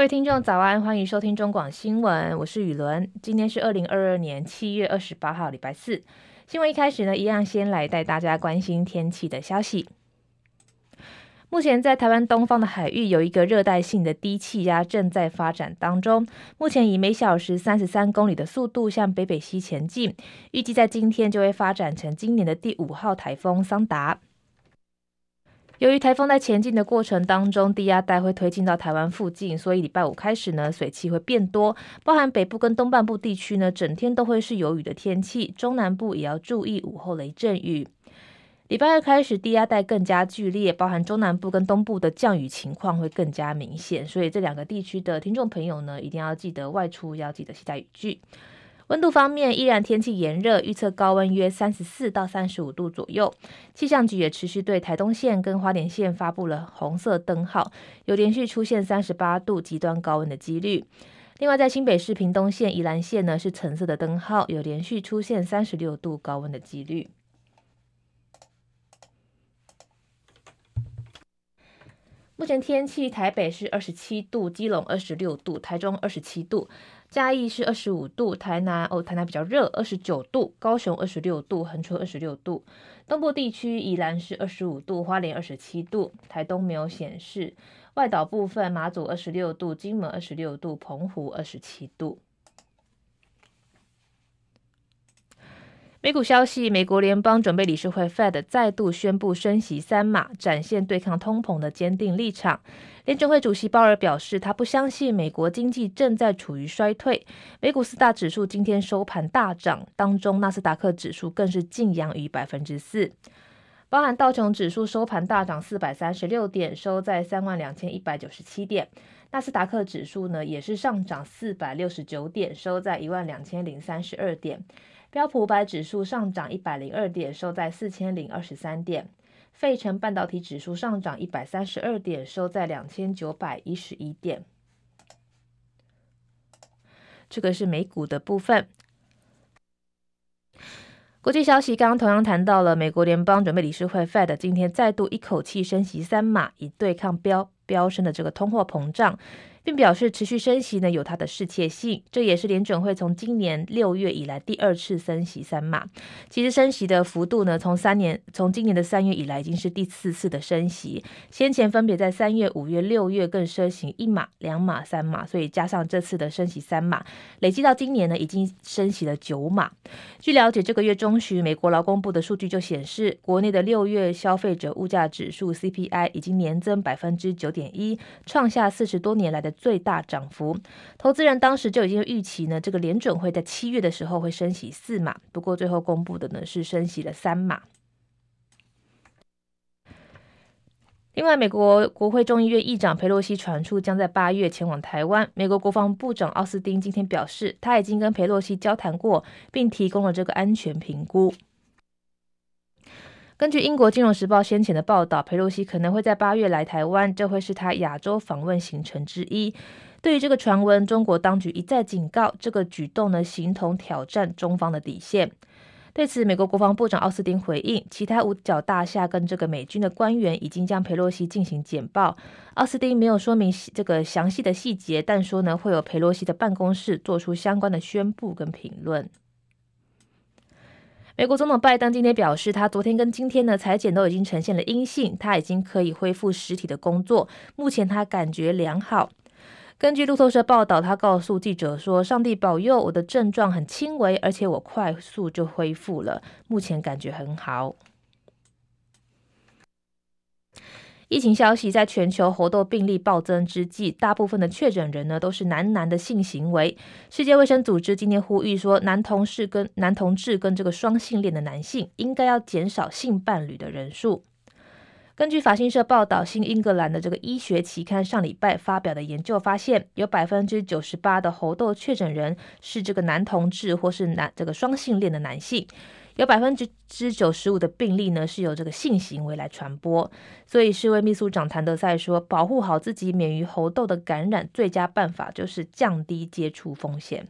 各位听众早安，欢迎收听中广新闻，我是雨伦。今天是二零二二年七月二十八号，礼拜四。新闻一开始呢，一样先来带大家关心天气的消息。目前在台湾东方的海域有一个热带性的低气压正在发展当中，目前以每小时三十三公里的速度向北北西前进，预计在今天就会发展成今年的第五号台风桑达。由于台风在前进的过程当中，低压带会推进到台湾附近，所以礼拜五开始呢，水汽会变多，包含北部跟东半部地区呢，整天都会是有雨的天气，中南部也要注意午后雷阵雨。礼拜二开始，低压带更加剧烈，包含中南部跟东部的降雨情况会更加明显，所以这两个地区的听众朋友呢，一定要记得外出要记得携带雨具。温度方面，依然天气炎热，预测高温约三十四到三十五度左右。气象局也持续对台东县跟花莲县发布了红色灯号，有连续出现三十八度极端高温的几率。另外，在新北市屏东县、宜兰县呢，是橙色的灯号，有连续出现三十六度高温的几率。目前天气，台北是二十七度，基隆二十六度，台中二十七度。嘉义是二十五度，台南哦，台南比较热，二十九度，高雄二十六度，恒春二十六度，东部地区宜兰是二十五度，花莲二十七度，台东没有显示，外岛部分马祖二十六度，金门二十六度，澎湖二十七度。美股消息，美国联邦准备理事会 Fed 再度宣布升息三码，展现对抗通膨的坚定立场。联准会主席鲍尔表示，他不相信美国经济正在处于衰退。美股四大指数今天收盘大涨，当中纳斯达克指数更是劲扬逾百分之四，包含道琼指数收盘大涨四百三十六点，收在三万两千一百九十七点；纳斯达克指数呢也是上涨四百六十九点，收在一万两千零三十二点。标普五百指数上涨一百零二点，收在四千零二十三点。费城半导体指数上涨一百三十二点，收在两千九百一十一点。这个是美股的部分。国际消息，刚刚同样谈到了美国联邦准备理事会 Fed 今天再度一口气升息三码，以对抗飙飙升的这个通货膨胀。并表示持续升息呢有它的适切性，这也是联准会从今年六月以来第二次升息三码。其实升息的幅度呢，从三年从今年的三月以来已经是第四次的升息，先前分别在三月、五月、六月更升息一码、两码、三码，所以加上这次的升息三码，累计到今年呢已经升息了九码。据了解，这个月中旬美国劳工部的数据就显示，国内的六月消费者物价指数 CPI 已经年增百分之九点一，创下四十多年来的最大涨幅，投资人当时就已经预期呢，这个联准会在七月的时候会升息四码，不过最后公布的呢是升息了三码。另外，美国国会众议院议长裴洛西传出将在八月前往台湾，美国国防部长奥斯汀今天表示，他已经跟裴洛西交谈过，并提供了这个安全评估。根据英国《金融时报》先前的报道，佩洛西可能会在八月来台湾，这会是他亚洲访问行程之一。对于这个传闻，中国当局一再警告，这个举动呢，形同挑战中方的底线。对此，美国国防部长奥斯汀回应，其他五角大厦跟这个美军的官员已经将佩洛西进行简报。奥斯汀没有说明这个详细的细节，但说呢，会有佩洛西的办公室做出相关的宣布跟评论。美国总统拜登今天表示，他昨天跟今天的裁剪都已经呈现了阴性，他已经可以恢复实体的工作。目前他感觉良好。根据路透社报道，他告诉记者说：“上帝保佑，我的症状很轻微，而且我快速就恢复了，目前感觉很好。”疫情消息，在全球猴痘病例暴增之际，大部分的确诊人呢都是男男的性行为。世界卫生组织今天呼吁说，男同事跟男同志跟这个双性恋的男性应该要减少性伴侣的人数。根据法新社报道，新英格兰的这个医学期刊上礼拜发表的研究发现，有百分之九十八的猴痘确诊人是这个男同志或是男这个双性恋的男性。有百分之之九十五的病例呢，是由这个性行为来传播，所以世卫秘书长谭德赛说，保护好自己免于猴痘的感染，最佳办法就是降低接触风险。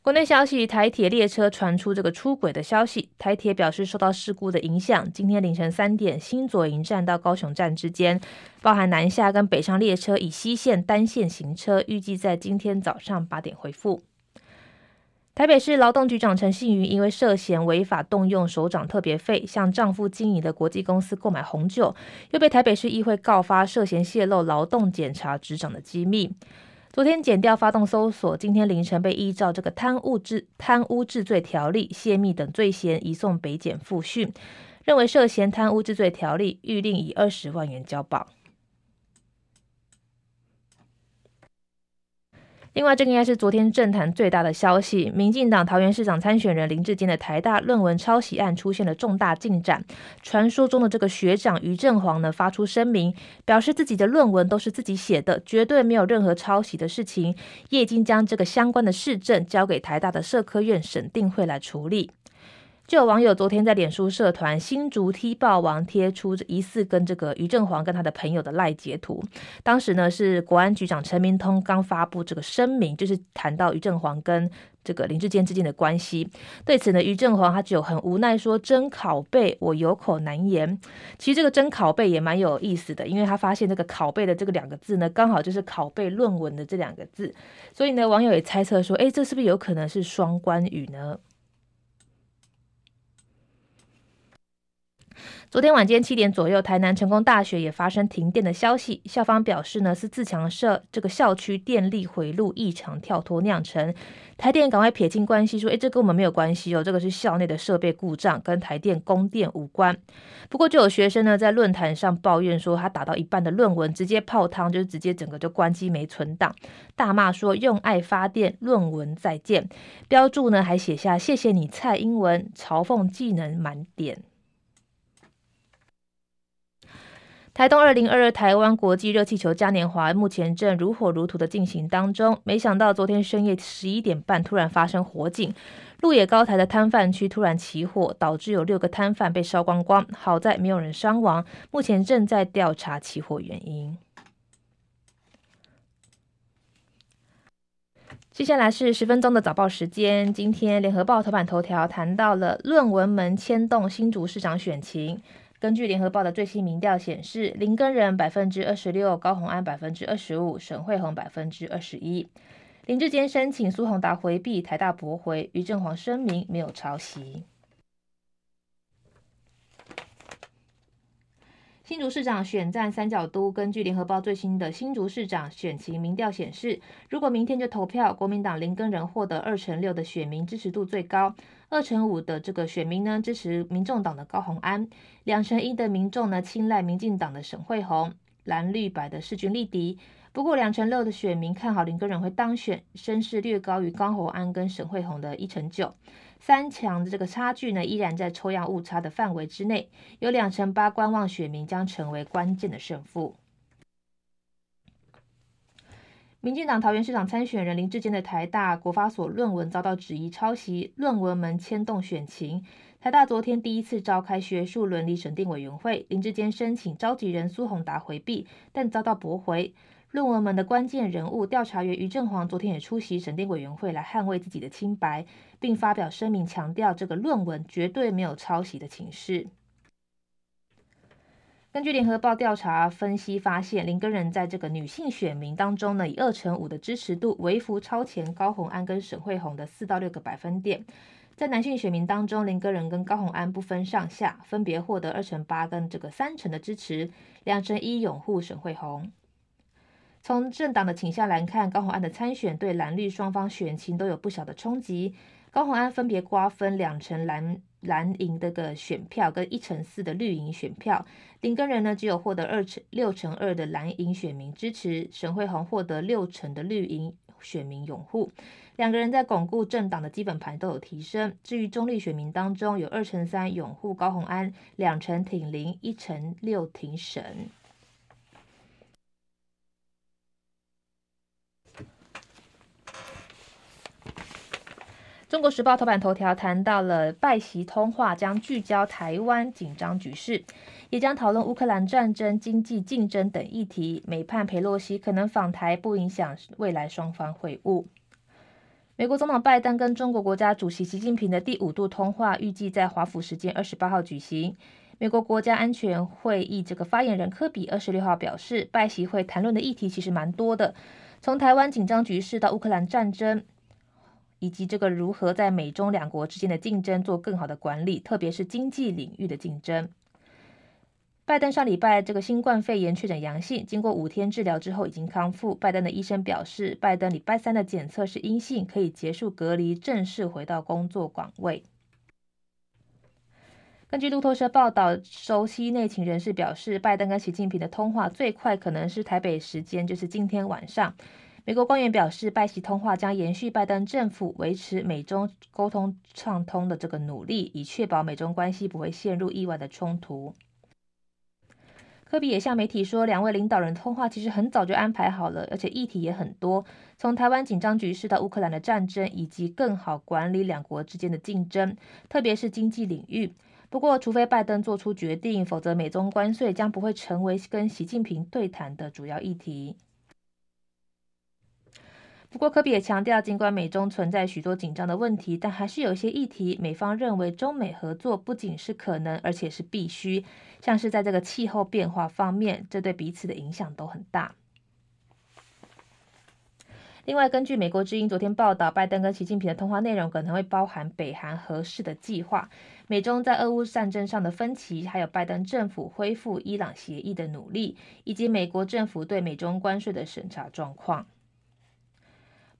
国内消息，台铁列车传出这个出轨的消息。台铁表示，受到事故的影响，今天凌晨三点，新左营站到高雄站之间，包含南下跟北上列车以西线单线行车，预计在今天早上八点恢复。台北市劳动局长陈信瑜因为涉嫌违法动用首长特别费，向丈夫经营的国际公司购买红酒，又被台北市议会告发涉嫌泄露劳动检查执掌的机密。昨天检调发动搜索，今天凌晨被依照这个贪污治贪污治罪条例泄密等罪嫌移送北检复讯，认为涉嫌贪污治罪条例，预令以二十万元交保。另外，这个应该是昨天政坛最大的消息。民进党桃园市长参选人林志坚的台大论文抄袭案出现了重大进展。传说中的这个学长于正煌呢，发出声明，表示自己的论文都是自己写的，绝对没有任何抄袭的事情，也已经将这个相关的市政交给台大的社科院审定会来处理。就有网友昨天在脸书社团新竹踢爆王贴出疑似跟这个于正煌跟他的朋友的赖截图，当时呢是国安局长陈明通刚发布这个声明，就是谈到于正煌跟这个林志坚之间的关系。对此呢，于正煌他只有很无奈说：“真拷贝，我有口难言。”其实这个真拷贝也蛮有意思的，因为他发现这个拷贝的这个两个字呢，刚好就是拷贝论文的这两个字，所以呢，网友也猜测说：“诶，这是不是有可能是双关语呢？”昨天晚间七点左右，台南成功大学也发生停电的消息。校方表示呢，是自强社这个校区电力回路异常跳脱酿成。台电赶快撇清关系，说：“诶，这跟我们没有关系哦，这个是校内的设备故障，跟台电供电无关。”不过，就有学生呢在论坛上抱怨说，他打到一半的论文直接泡汤，就是直接整个就关机没存档，大骂说：“用爱发电，论文再见。”标注呢还写下“谢谢你，蔡英文”，嘲讽技能满点。台东二零二二台湾国际热气球嘉年华目前正如火如荼的进行当中，没想到昨天深夜十一点半突然发生火警，鹿野高台的摊贩区突然起火，导致有六个摊贩被烧光光，好在没有人伤亡，目前正在调查起火原因。接下来是十分钟的早报时间，今天联合报头版头条谈到了论文门牵动新竹市长选情。根据联合报的最新民调显示，林根仁百分之二十六，高虹安百分之二十五，沈慧虹百分之二十一。林志坚申请苏宏达回避，台大驳回，于正煌声明没有抄袭。新竹市长选战三角都，根据联合报最新的新竹市长选情民调显示，如果明天就投票，国民党林根仁获得二成六的选民支持度最高，二成五的这个选民呢支持民众党的高虹安，两成一的民众呢青睐民进党的沈惠虹，蓝绿白的势均力敌。不过两成六的选民看好林根仁会当选，声势略高于高虹安跟沈惠虹的一成九。三强的这个差距呢，依然在抽样误差的范围之内，有两成八观望选民将成为关键的胜负。民进党桃园市长参选人林志坚的台大国发所论文遭到质疑抄袭，论文门牵动选情。台大昨天第一次召开学术伦理审定委员会，林志坚申请召集人苏宏达回避，但遭到驳回。论文门的关键人物调查员于正煌昨天也出席审定委员会来捍卫自己的清白，并发表声明强调这个论文绝对没有抄袭的情势。根据联合报调查分析发现，林根仁在这个女性选民当中呢，以二成五的支持度微幅超前高虹安跟沈慧虹的四到六个百分点。在男性选民当中，林根仁跟高虹安不分上下，分别获得二成八跟这个三成的支持，两成一拥护沈慧虹。从政党的倾向来看，高虹安的参选对蓝绿双方选情都有不小的冲击。高虹安分别瓜分两成蓝蓝营的个选票跟一乘四的绿营选票，林根人呢只有获得二乘六乘二的蓝营选民支持，沈惠宏获得六成的绿营选民拥护。两个人在巩固政党的基本盘都有提升。至于中立选民当中，有二乘三拥护高鸿安，两成挺林，一成六挺沈。中国时报头版头条谈到了拜习通话将聚焦台湾紧张局势，也将讨论乌克兰战争、经济竞争等议题。美盼裴洛西可能访台，不影响未来双方会晤。美国总统拜登跟中国国家主席习近平的第五度通话预计在华府时间二十八号举行。美国国家安全会议这个发言人科比二十六号表示，拜习会谈论的议题其实蛮多的，从台湾紧张局势到乌克兰战争，以及这个如何在美中两国之间的竞争做更好的管理，特别是经济领域的竞争。拜登上礼拜这个新冠肺炎确诊阳性，经过五天治疗之后已经康复。拜登的医生表示，拜登礼拜三的检测是阴性，可以结束隔离，正式回到工作岗位。根据路透社报道，熟悉内情人士表示，拜登跟习近平的通话最快可能是台北时间，就是今天晚上。美国官员表示，拜习通话将延续拜登政府维持美中沟通畅通的这个努力，以确保美中关系不会陷入意外的冲突。科比也向媒体说，两位领导人通话其实很早就安排好了，而且议题也很多，从台湾紧张局势到乌克兰的战争，以及更好管理两国之间的竞争，特别是经济领域。不过，除非拜登做出决定，否则美中关税将不会成为跟习近平对谈的主要议题。不过，科比也强调，尽管美中存在许多紧张的问题，但还是有一些议题，美方认为中美合作不仅是可能，而且是必须。像是在这个气候变化方面，这对彼此的影响都很大。另外，根据美国之音昨天报道，拜登跟习近平的通话内容可能会包含北韩核试的计划、美中在俄乌战争上的分歧，还有拜登政府恢复伊朗协议的努力，以及美国政府对美中关税的审查状况。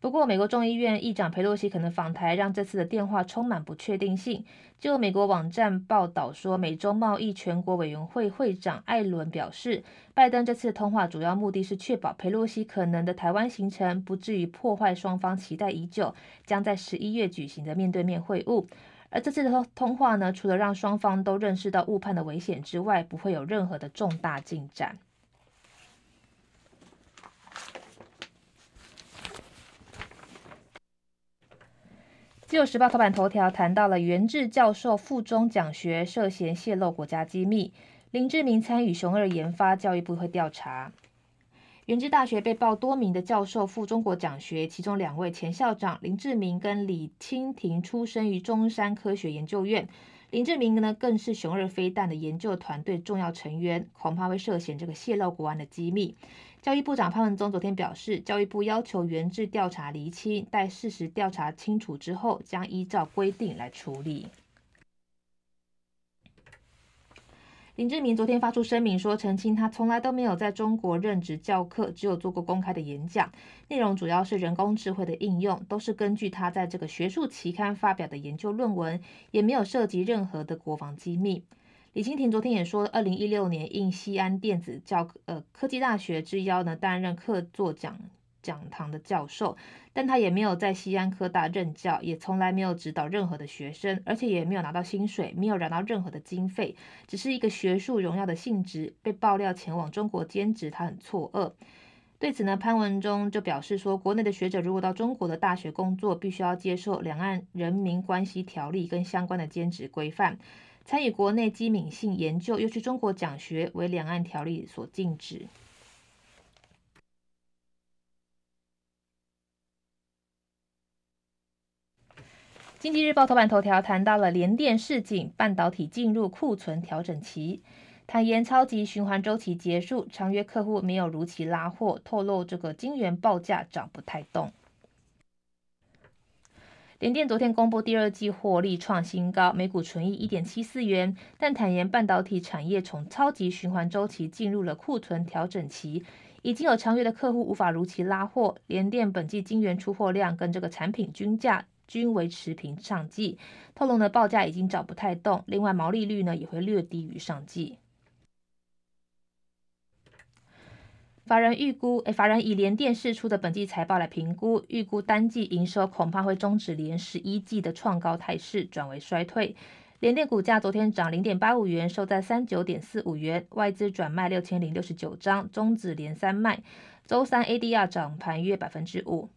不过，美国众议院议长佩洛西可能访台，让这次的电话充满不确定性。就美国网站报道说，美洲贸易全国委员会会长艾伦表示，拜登这次通话主要目的是确保佩洛西可能的台湾行程不至于破坏双方期待已久、将在十一月举行的面对面会晤。而这次的通话呢，除了让双方都认识到误判的危险之外，不会有任何的重大进展。自由时报头版头条谈到了袁志教授附中讲学涉嫌泄露国家机密，林志明参与熊二研发，教育部会调查。元智大学被曝多名的教授赴中国讲学，其中两位前校长林志明跟李清廷出生于中山科学研究院，林志明呢更是熊二飞弹的研究团队重要成员，恐怕会涉嫌这个泄露国安的机密。教育部长潘文忠昨天表示，教育部要求原制调查厘清，待事实调查清楚之后，将依照规定来处理。林志明昨天发出声明说，澄清他从来都没有在中国任职教课，只有做过公开的演讲，内容主要是人工智慧的应用，都是根据他在这个学术期刊发表的研究论文，也没有涉及任何的国防机密。李清廷昨天也说，二零一六年应西安电子教呃科技大学之邀呢，担任客座讲讲堂的教授，但他也没有在西安科大任教，也从来没有指导任何的学生，而且也没有拿到薪水，没有拿到任何的经费，只是一个学术荣耀的性质。被爆料前往中国兼职，他很错愕。对此呢，潘文忠就表示说，国内的学者如果到中国的大学工作，必须要接受两岸人民关系条例跟相关的兼职规范。参与国内机敏性研究，又去中国讲学，为两岸条例所禁止。经济日报头版头条谈到了联电示警，半导体进入库存调整期，坦言超级循环周期结束，长约客户没有如期拉货，透露这个晶圆报价涨不太动。联电昨天公布第二季获利创新高，每股纯益一点七四元，但坦言半导体产业从超级循环周期进入了库存调整期，已经有长约的客户无法如期拉货。联电本季晶圆出货量跟这个产品均价均维持平上季，透露呢报价已经找不太动，另外毛利率呢也会略低于上季。法人预估，诶，法人以联电释出的本季财报来评估，预估单季营收恐怕会终止连十一季的创高态势，转为衰退。联电股价昨天涨零点八五元，收在三九点四五元，外资转卖六千零六十九张，终止连三卖。周三 ADR 涨盘约百分之五。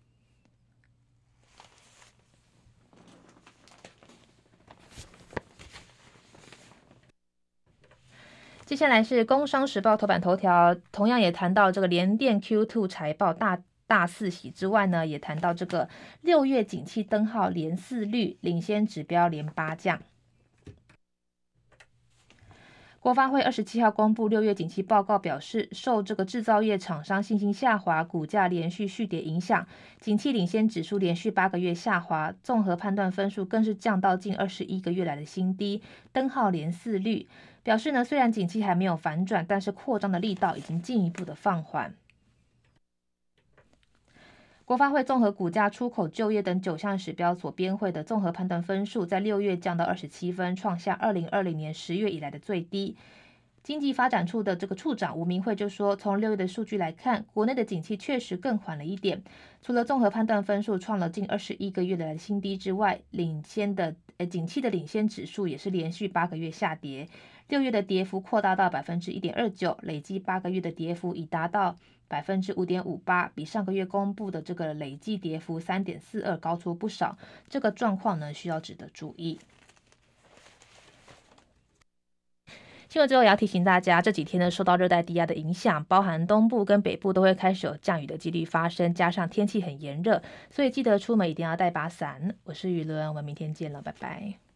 接下来是《工商时报》头版头条，同样也谈到这个联电 Q2 财报大大四喜之外呢，也谈到这个六月景气灯号连四绿，领先指标连八降。国发会二十七号公布六月景气报告，表示受这个制造业厂商信心下滑、股价连续续跌影响，景气领先指数连续八个月下滑，综合判断分数更是降到近二十一个月来的新低，灯号连四绿。表示呢，虽然景气还没有反转，但是扩张的力道已经进一步的放缓。国发会综合股价、出口、就业等九项指标所编绘的综合判断分数，在六月降到二十七分，创下二零二零年十月以来的最低。经济发展处的这个处长吴明慧就说，从六月的数据来看，国内的景气确实更缓了一点。除了综合判断分数创了近二十一个月的新低之外，领先的呃景气的领先指数也是连续八个月下跌，六月的跌幅扩大到百分之一点二九，累计八个月的跌幅已达到。百分之五点五八，比上个月公布的这个累计跌幅三点四二高出不少。这个状况呢，需要值得注意。新闻之后也要提醒大家，这几天呢，受到热带低压的影响，包含东部跟北部都会开始有降雨的几率发生，加上天气很炎热，所以记得出门一定要带把伞。我是雨伦，我们明天见了，拜拜。